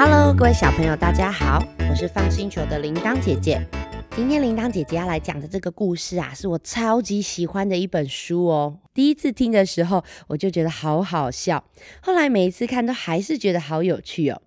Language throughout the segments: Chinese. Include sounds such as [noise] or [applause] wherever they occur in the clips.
Hello，各位小朋友，大家好，我是放星球的铃铛姐姐。今天铃铛姐姐要来讲的这个故事啊，是我超级喜欢的一本书哦。第一次听的时候，我就觉得好好笑，后来每一次看都还是觉得好有趣哦。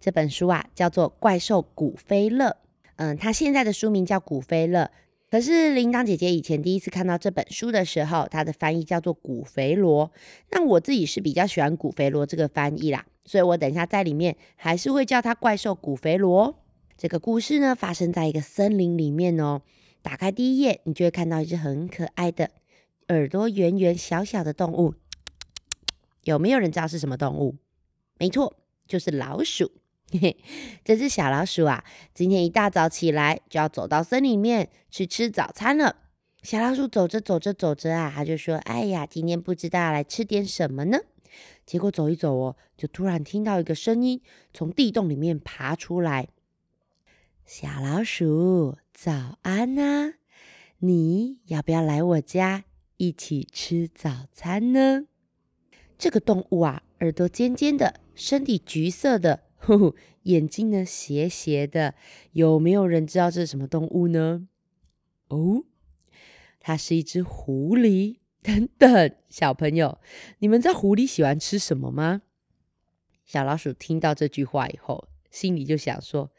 这本书啊，叫做《怪兽古菲勒》，嗯，它现在的书名叫《古菲勒》。可是铃铛姐姐以前第一次看到这本书的时候，它的翻译叫做古肥罗。那我自己是比较喜欢古肥罗这个翻译啦，所以我等一下在里面还是会叫它怪兽古肥罗。这个故事呢发生在一个森林里面哦。打开第一页，你就会看到一只很可爱的、耳朵圆圆小小的动物。有没有人知道是什么动物？没错，就是老鼠。嘿嘿，这只小老鼠啊，今天一大早起来就要走到森林里面去吃早餐了。小老鼠走着走着走着啊，它就说：“哎呀，今天不知道来吃点什么呢？”结果走一走哦，就突然听到一个声音从地洞里面爬出来：“小老鼠，早安呐！你要不要来我家一起吃早餐呢？”这个动物啊，耳朵尖尖的，身体橘色的。眼睛呢斜斜的，有没有人知道这是什么动物呢？哦，它是一只狐狸。等等，小朋友，你们知道狐狸喜欢吃什么吗？小老鼠听到这句话以后，心里就想说：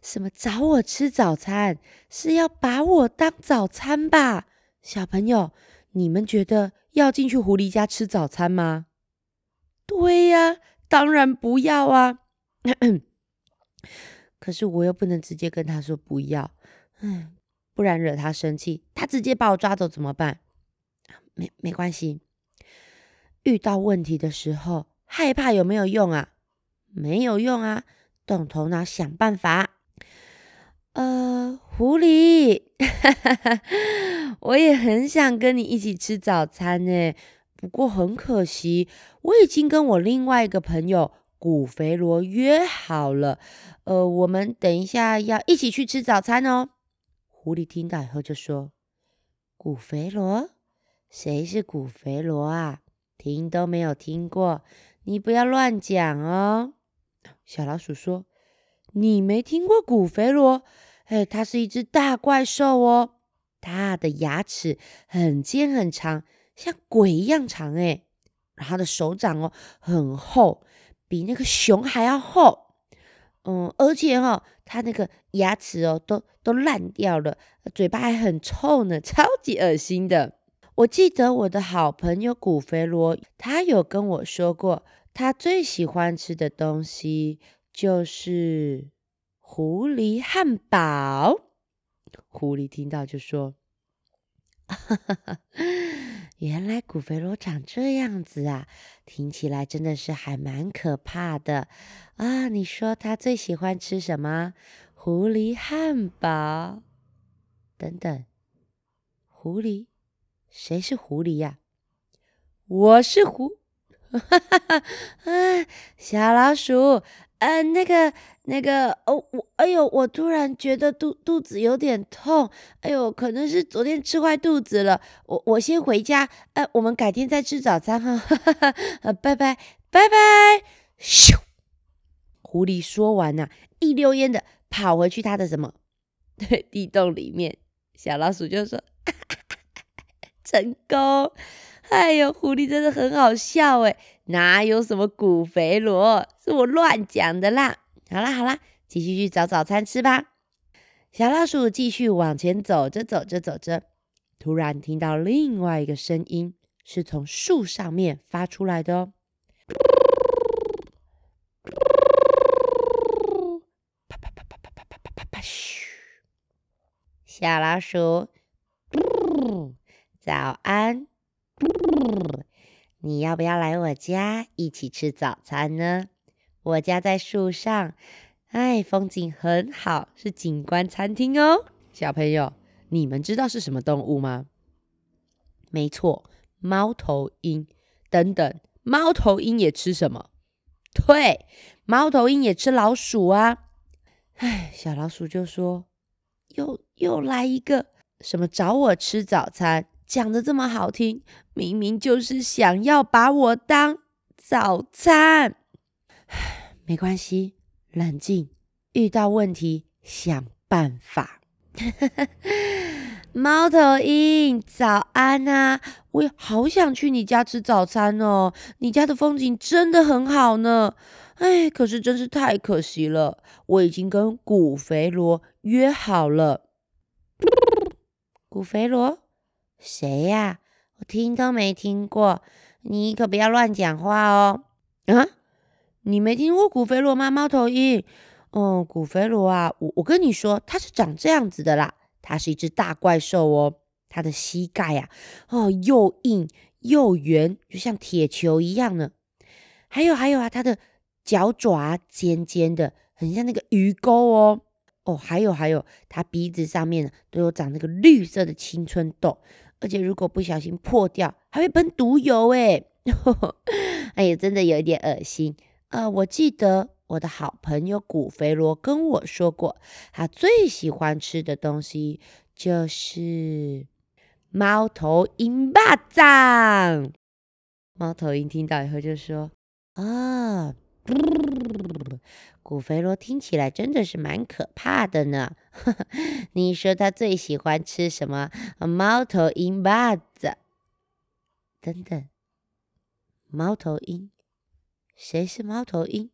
什么找我吃早餐，是要把我当早餐吧？小朋友，你们觉得要进去狐狸家吃早餐吗？对呀，当然不要啊！[clears throat] 可是我又不能直接跟他说不要，嗯，不然惹他生气，他直接把我抓走怎么办？没没关系，遇到问题的时候害怕有没有用啊？没有用啊，动头脑想办法。呃，狐狸，[laughs] 我也很想跟你一起吃早餐呢，不过很可惜，我已经跟我另外一个朋友。古肥罗约好了，呃，我们等一下要一起去吃早餐哦。狐狸听到以后就说：“古肥罗，谁是古肥罗啊？听都没有听过，你不要乱讲哦。”小老鼠说：“你没听过古肥罗？哎，它是一只大怪兽哦，它的牙齿很尖很长，像鬼一样长哎，它的手掌哦很厚。”比那个熊还要厚，嗯，而且哈，它那个牙齿哦，都都烂掉了，嘴巴还很臭呢，超级恶心的。我记得我的好朋友古肥罗，他有跟我说过，他最喜欢吃的东西就是狐狸汉堡。狐狸听到就说：“哈哈。”原来古肥罗长这样子啊，听起来真的是还蛮可怕的啊！你说他最喜欢吃什么？狐狸汉堡？等等，狐狸？谁是狐狸呀？我是狐，哈哈哈！啊，小老鼠。嗯，那个，那个，哦，我，哎呦，我突然觉得肚肚子有点痛，哎呦，可能是昨天吃坏肚子了。我我先回家，呃，我们改天再吃早餐哈，呃，[laughs] 拜拜，拜拜。咻，狐狸说完呐，一溜烟的跑回去他的什么？对，地洞里面。小老鼠就说：成功。哎呦，狐狸真的很好笑哎，哪有什么古肥罗，是我乱讲的啦。好啦好啦，继续去找早餐吃吧。小老鼠继续往前走着走着走着，突然听到另外一个声音，是从树上面发出来的哦。啪啪啪啪啪啪啪啪啪啪嘘，小老鼠，早安。你要不要来我家一起吃早餐呢？我家在树上，哎，风景很好，是景观餐厅哦。小朋友，你们知道是什么动物吗？没错，猫头鹰。等等，猫头鹰也吃什么？对，猫头鹰也吃老鼠啊。哎，小老鼠就说：“又又来一个什么找我吃早餐？”讲的这么好听，明明就是想要把我当早餐。没关系，冷静，遇到问题想办法。[laughs] 猫头鹰，早安啊！我也好想去你家吃早餐哦，你家的风景真的很好呢。哎，可是真是太可惜了，我已经跟古肥罗约好了。古肥罗，谁呀？我听都没听过，你可不要乱讲话哦。啊，你没听过古肥罗吗？猫头鹰，哦，古肥罗啊，我我跟你说，它是长这样子的啦，它是一只大怪兽哦，它的膝盖呀，哦，又硬又圆，就像铁球一样呢。还有还有啊，它的脚爪尖尖的，很像那个鱼钩哦。哦，还有还有，它鼻子上面都有长那个绿色的青春痘，而且如果不小心破掉，还会喷毒油诶。[laughs] 哎呀，真的有一点恶心。呃，我记得我的好朋友古肥罗跟我说过，他最喜欢吃的东西就是猫头鹰巴掌。猫头鹰听到以后就说：“啊。”古肥罗听起来真的是蛮可怕的呢。[laughs] 你说他最喜欢吃什么？猫头鹰巴子？等等，猫头鹰？谁是猫头鹰？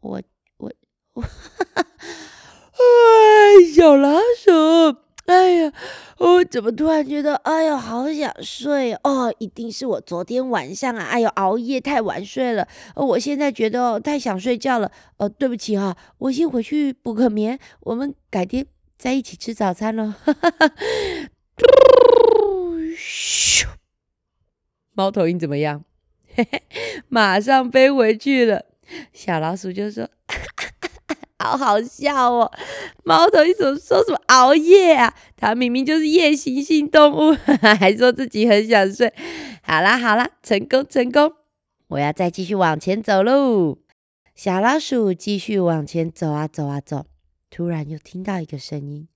我我我，[laughs] 哎，小老鼠。哎呀，哦怎么突然觉得，哎呦，好想睡哦！一定是我昨天晚上啊，哎呦，熬夜太晚睡了。哦我现在觉得哦，太想睡觉了。哦，对不起哈，我先回去补个眠，我们改天再一起吃早餐喽。咻，[laughs] 猫头鹰怎么样？嘿嘿，马上飞回去了。小老鼠就说。好好笑哦！猫头鹰怎么说什么熬夜啊？它明明就是夜行性动物，[laughs] 还说自己很想睡。好啦好啦，成功成功！我要再继续往前走喽。小老鼠继续往前走啊走啊走，突然又听到一个声音。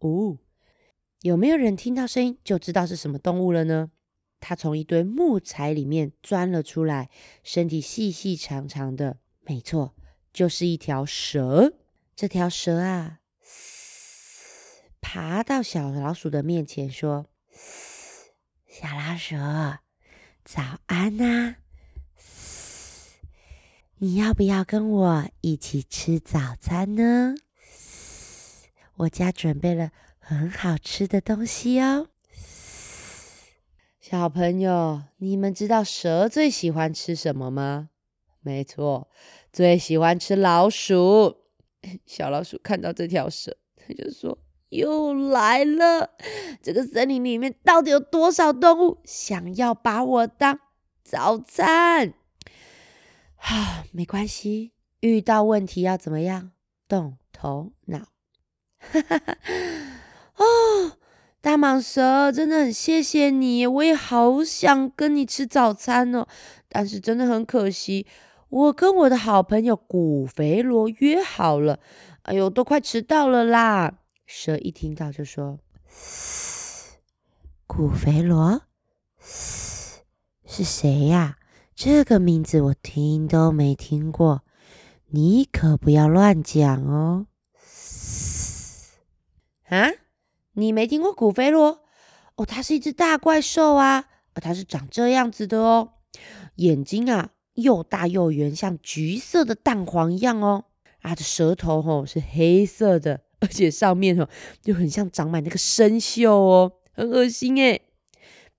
哦，有没有人听到声音就知道是什么动物了呢？它从一堆木材里面钻了出来，身体细细长长的，没错，就是一条蛇。这条蛇啊，爬到小老鼠的面前说：“小老鼠，早安呐！你要不要跟我一起吃早餐呢？我家准备了很好吃的东西哦。”小朋友，你们知道蛇最喜欢吃什么吗？没错，最喜欢吃老鼠。[laughs] 小老鼠看到这条蛇，他就说：“又来了！这个森林里面到底有多少动物想要把我当早餐？”啊，[sighs] 没关系，遇到问题要怎么样？动头脑。哈哈哈！哦。大蟒蛇，真的很谢谢你，我也好想跟你吃早餐哦。但是真的很可惜，我跟我的好朋友古肥罗约好了。哎呦，都快迟到了啦！蛇一听到就说：“古肥罗，是谁呀？这个名字我听都没听过，你可不要乱讲哦。”啊？你没听过古飞罗哦？它是一只大怪兽啊，它是长这样子的哦，眼睛啊又大又圆，像橘色的蛋黄一样哦。它的舌头吼是黑色的，而且上面吼就很像长满那个生锈哦，很恶心诶。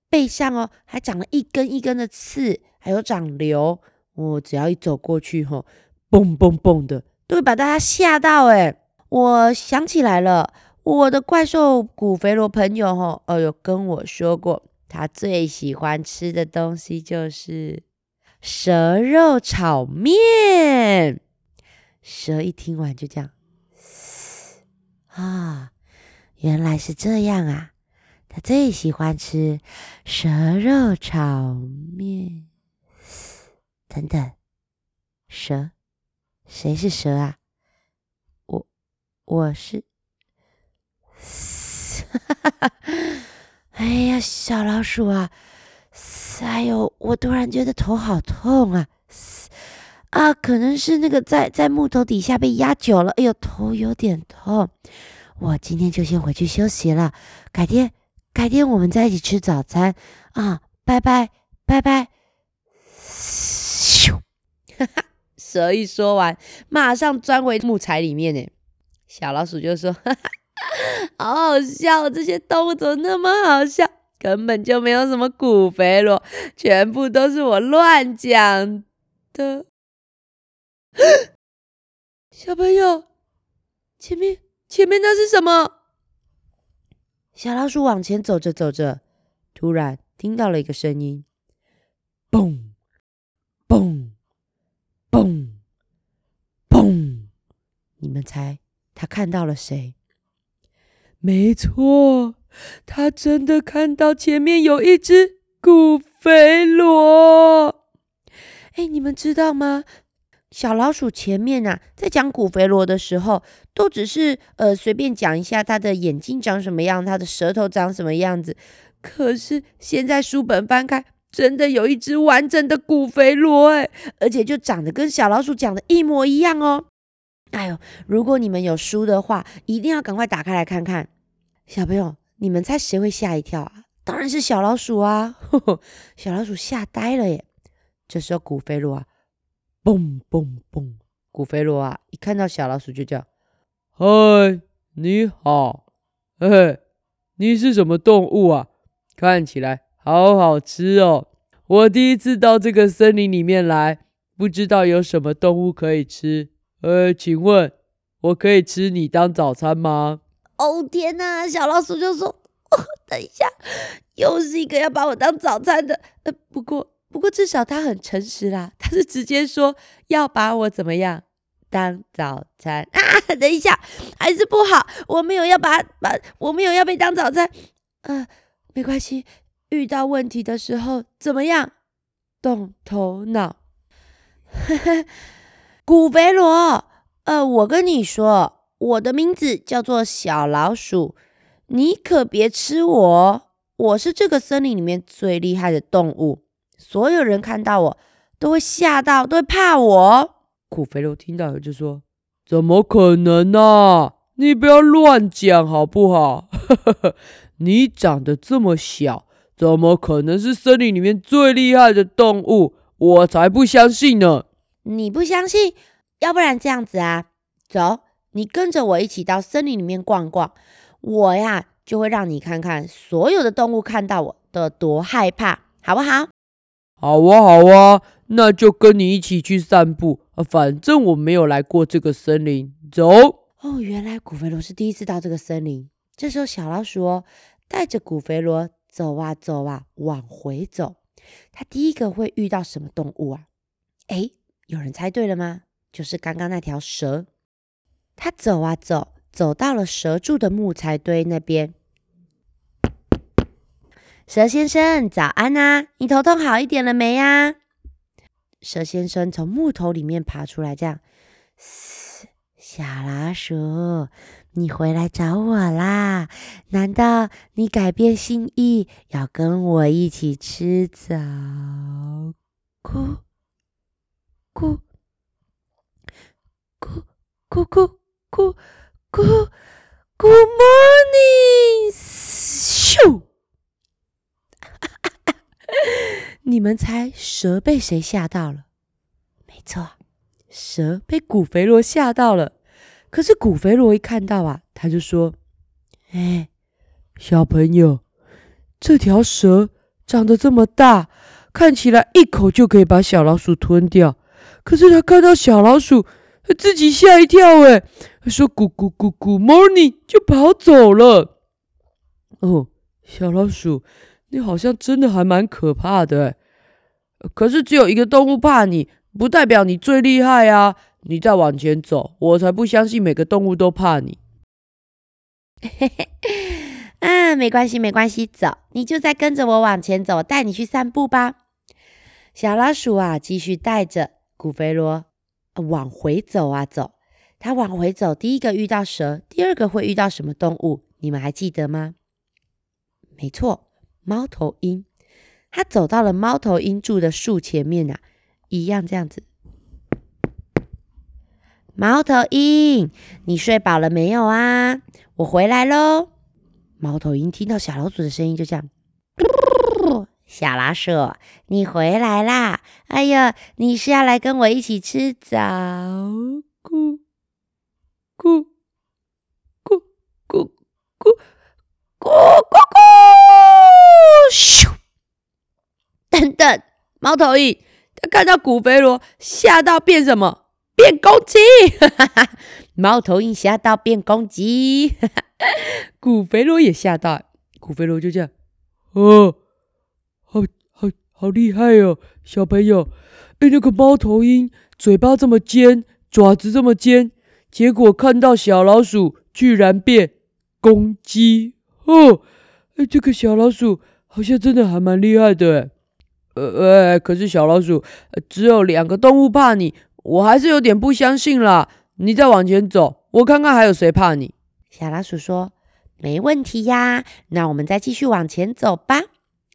背上哦还长了一根一根的刺，还有长瘤。我只要一走过去吼，嘣嘣嘣的，都会把大家吓到诶。我想起来了。我的怪兽古肥罗朋友吼，哦，有跟我说过，他最喜欢吃的东西就是蛇肉炒面。蛇一听完就这样，啊，原来是这样啊！他最喜欢吃蛇肉炒面。等等，蛇？谁是蛇啊？我，我是。哈！[laughs] 哎呀，小老鼠啊，哎呦，我突然觉得头好痛啊！啊，可能是那个在在木头底下被压久了，哎呦，头有点痛。我今天就先回去休息了，改天改天我们再一起吃早餐啊！拜拜拜拜。咻，哈哈，蛇一说完，马上钻回木材里面呢。小老鼠就说：“哈哈，[laughs] 好好笑，这些动物怎么那么好笑？根本就没有什么古肥罗，全部都是我乱讲的。[gasps] ”小朋友，前面前面那是什么？小老鼠往前走着走着，突然听到了一个声音：嘣嘣嘣嘣！你们猜他看到了谁？没错，他真的看到前面有一只古肥罗。哎，你们知道吗？小老鼠前面啊，在讲古肥罗的时候，都只是呃随便讲一下它的眼睛长什么样，它的舌头长什么样子。可是现在书本翻开，真的有一只完整的古肥罗哎，而且就长得跟小老鼠讲的一模一样哦。哎呦，如果你们有书的话，一定要赶快打开来看看。小朋友，你们猜谁会吓一跳啊？当然是小老鼠啊！[laughs] 小老鼠吓呆了耶。这时候古肥罗啊。嘣嘣嘣！古肥罗啊，一看到小老鼠就叫：“嗨，你好，嘿，你是什么动物啊？看起来好好吃哦！我第一次到这个森林里面来，不知道有什么动物可以吃。呃，请问我可以吃你当早餐吗？”哦天哪！小老鼠就说：“哦，等一下，又是一个要把我当早餐的。呃，不过……”不过至少他很诚实啦，他是直接说要把我怎么样当早餐啊？等一下，还是不好，我没有要把把，我没有要被当早餐。呃，没关系，遇到问题的时候怎么样？动头脑。[laughs] 古肥罗，呃，我跟你说，我的名字叫做小老鼠，你可别吃我，我是这个森林里面最厉害的动物。所有人看到我都会吓到，都会怕我。苦肥肉听到就说：“怎么可能呢？你不要乱讲好不好？[laughs] 你长得这么小，怎么可能是森林里面最厉害的动物？我才不相信呢！你不相信？要不然这样子啊，走，你跟着我一起到森林里面逛逛，我呀就会让你看看所有的动物看到我的多害怕，好不好？”好啊，好啊，那就跟你一起去散步啊！反正我没有来过这个森林，走。哦，原来古肥罗是第一次到这个森林。这时候，小老鼠哦，带着古肥罗走啊走啊，往回走。他第一个会遇到什么动物啊？哎，有人猜对了吗？就是刚刚那条蛇。他走啊走，走到了蛇住的木材堆那边。蛇先生，早安啊！你头痛好一点了没呀？蛇先生从木头里面爬出来，这样，小老鼠，你回来找我啦？难道你改变心意，要跟我一起吃早？咕咕咕咕咕 Good,，Good good morning，咻！[laughs] 你们猜蛇被谁吓到了？没错，蛇被古肥罗吓到了。可是古肥罗一看到啊，他就说：“哎，小朋友，这条蛇长得这么大，看起来一口就可以把小老鼠吞掉。可是他看到小老鼠，自己吓一跳，哎，说咕咕咕咕 morning 就跑走了。哦，小老鼠。”你好像真的还蛮可怕的，可是只有一个动物怕你，不代表你最厉害啊！你再往前走，我才不相信每个动物都怕你。嘿嘿，啊，没关系，没关系，走，你就再跟着我往前走，带你去散步吧。小老鼠啊，继续带着古肥罗往回走啊走。它往回走，第一个遇到蛇，第二个会遇到什么动物？你们还记得吗？没错。猫头鹰，他走到了猫头鹰住的树前面呐，一样这样子。猫头鹰，你睡饱了没有啊？我回来喽。猫头鹰听到小老鼠的声音，就这样。小老鼠，你回来啦！哎呀，你是要来跟我一起吃早？咕咕咕咕咕咕咕咻等等，猫头鹰，它看到古肥罗吓到变什么？变公鸡，哈哈哈，猫头鹰吓到变公鸡，哈哈，古肥罗也吓到，古肥罗就这样。哦，好好好厉害哦，小朋友，哎，那个猫头鹰嘴巴这么尖，爪子这么尖。结果看到小老鼠居然变公鸡哦！哎，这个小老鼠好像真的还蛮厉害的。呃呃，可是小老鼠只有两个动物怕你。我还是有点不相信啦，你再往前走，我看看还有谁怕你。小老鼠说：“没问题呀，那我们再继续往前走吧。”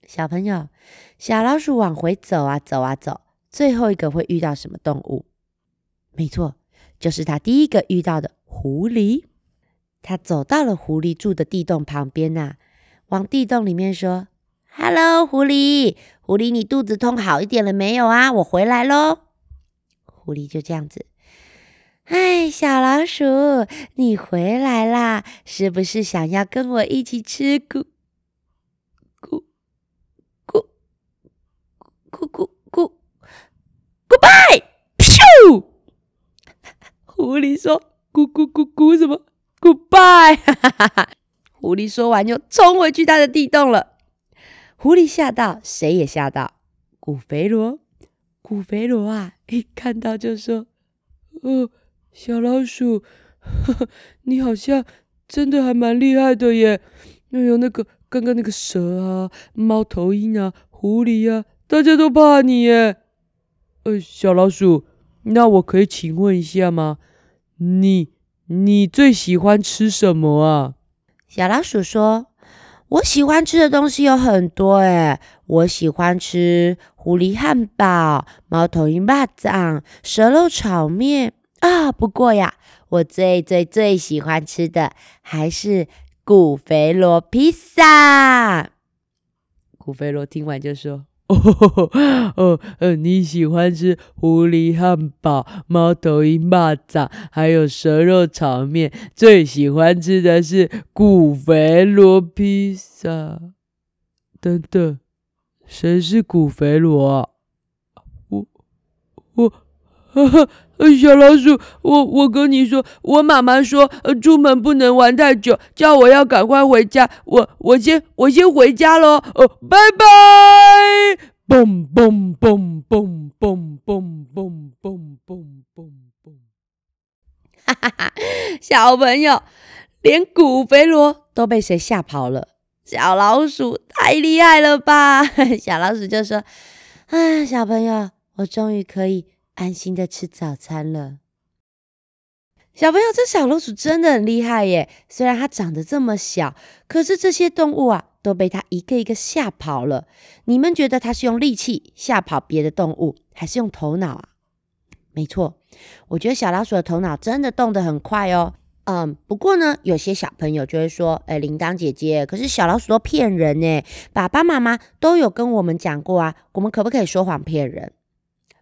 小朋友，小老鼠往回走啊走啊走，最后一个会遇到什么动物？没错，就是他第一个遇到的狐狸。他走到了狐狸住的地洞旁边呐，往地洞里面说：“Hello，狐狸，狐狸，你肚子痛好一点了没有啊？我回来喽。”狐狸就这样子，哎，小老鼠，你回来啦！是不是想要跟我一起吃咕咕咕咕咕咕？Goodbye！咻！狐狸说：“咕咕咕咕什么？Goodbye！” [laughs] 狐狸说完又冲回去他的地洞了。狐狸吓到，谁也吓到。古肥罗。古肥罗啊，一看到就说：“哦，小老鼠，呵 [laughs] 呵你好像真的还蛮厉害的耶！哎呦，那个刚刚那个蛇啊、猫头鹰啊、狐狸啊，大家都怕你耶。呃，小老鼠，那我可以请问一下吗？你你最喜欢吃什么啊？”小老鼠说。我喜欢吃的东西有很多诶，我喜欢吃狐狸汉堡、猫头鹰巴掌、蛇肉炒面啊。不过呀，我最最最喜欢吃的还是古肥罗披萨。古肥罗听完就说。[laughs] 哦哦呃，你喜欢吃狐狸汉堡、猫头鹰蚂蚱，还有蛇肉炒面，最喜欢吃的是古肥罗披萨。等等，谁是古肥罗？我我。哈 [laughs] 哈，小老鼠，我我跟你说，我妈妈说，呃，出门不能玩太久，叫我要赶快回家。我我先我先回家喽，哦，拜拜！嘣嘣嘣嘣嘣嘣嘣嘣嘣嘣嘣！哈哈哈，小朋友，连古肥罗都被谁吓跑了？小老鼠太厉害了吧？[laughs] 小老鼠就说：“啊，小朋友，我终于可以。”安心的吃早餐了，小朋友，这小老鼠真的很厉害耶！虽然它长得这么小，可是这些动物啊都被它一个一个吓跑了。你们觉得它是用力气吓跑别的动物，还是用头脑啊？没错，我觉得小老鼠的头脑真的动得很快哦。嗯，不过呢，有些小朋友就会说：“哎，铃铛姐姐，可是小老鼠都骗人呢。”爸爸妈妈都有跟我们讲过啊，我们可不可以说谎骗人？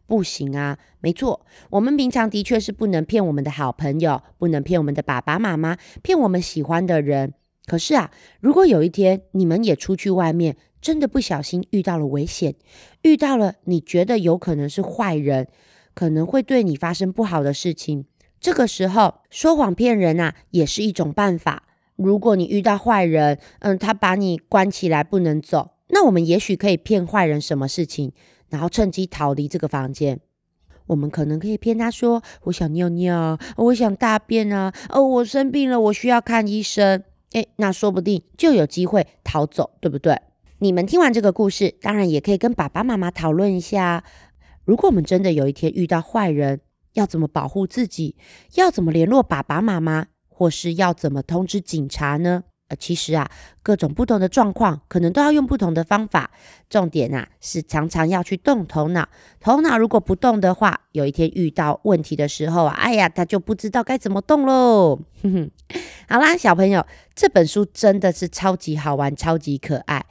不行啊，没错，我们平常的确是不能骗我们的好朋友，不能骗我们的爸爸妈妈，骗我们喜欢的人。可是啊，如果有一天你们也出去外面，真的不小心遇到了危险，遇到了你觉得有可能是坏人，可能会对你发生不好的事情，这个时候说谎骗人啊，也是一种办法。如果你遇到坏人，嗯，他把你关起来不能走，那我们也许可以骗坏人什么事情？然后趁机逃离这个房间，我们可能可以骗他说：“我想尿尿，我想大便啊，哦，我生病了，我需要看医生。”诶，那说不定就有机会逃走，对不对？你们听完这个故事，当然也可以跟爸爸妈妈讨论一下：如果我们真的有一天遇到坏人，要怎么保护自己？要怎么联络爸爸妈妈？或是要怎么通知警察呢？呃，其实啊，各种不同的状况，可能都要用不同的方法。重点啊，是常常要去动头脑。头脑如果不动的话，有一天遇到问题的时候啊，哎呀，他就不知道该怎么动喽。[laughs] 哼哼，好啦，小朋友，这本书真的是超级好玩，超级可爱。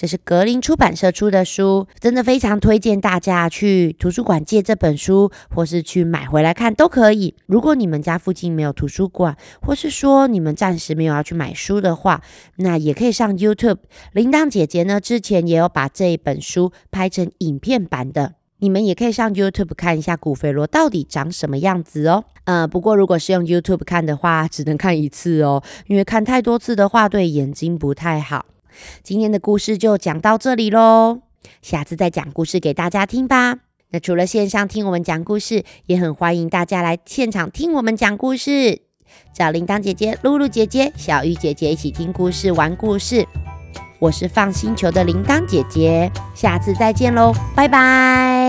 这是格林出版社出的书，真的非常推荐大家去图书馆借这本书，或是去买回来看都可以。如果你们家附近没有图书馆，或是说你们暂时没有要去买书的话，那也可以上 YouTube。铃铛姐姐呢，之前也有把这一本书拍成影片版的，你们也可以上 YouTube 看一下古肥罗到底长什么样子哦。呃，不过如果是用 YouTube 看的话，只能看一次哦，因为看太多次的话，对眼睛不太好。今天的故事就讲到这里喽，下次再讲故事给大家听吧。那除了线上听我们讲故事，也很欢迎大家来现场听我们讲故事，找铃铛姐姐、露露姐姐、小玉姐姐一起听故事、玩故事。我是放星球的铃铛姐姐，下次再见喽，拜拜。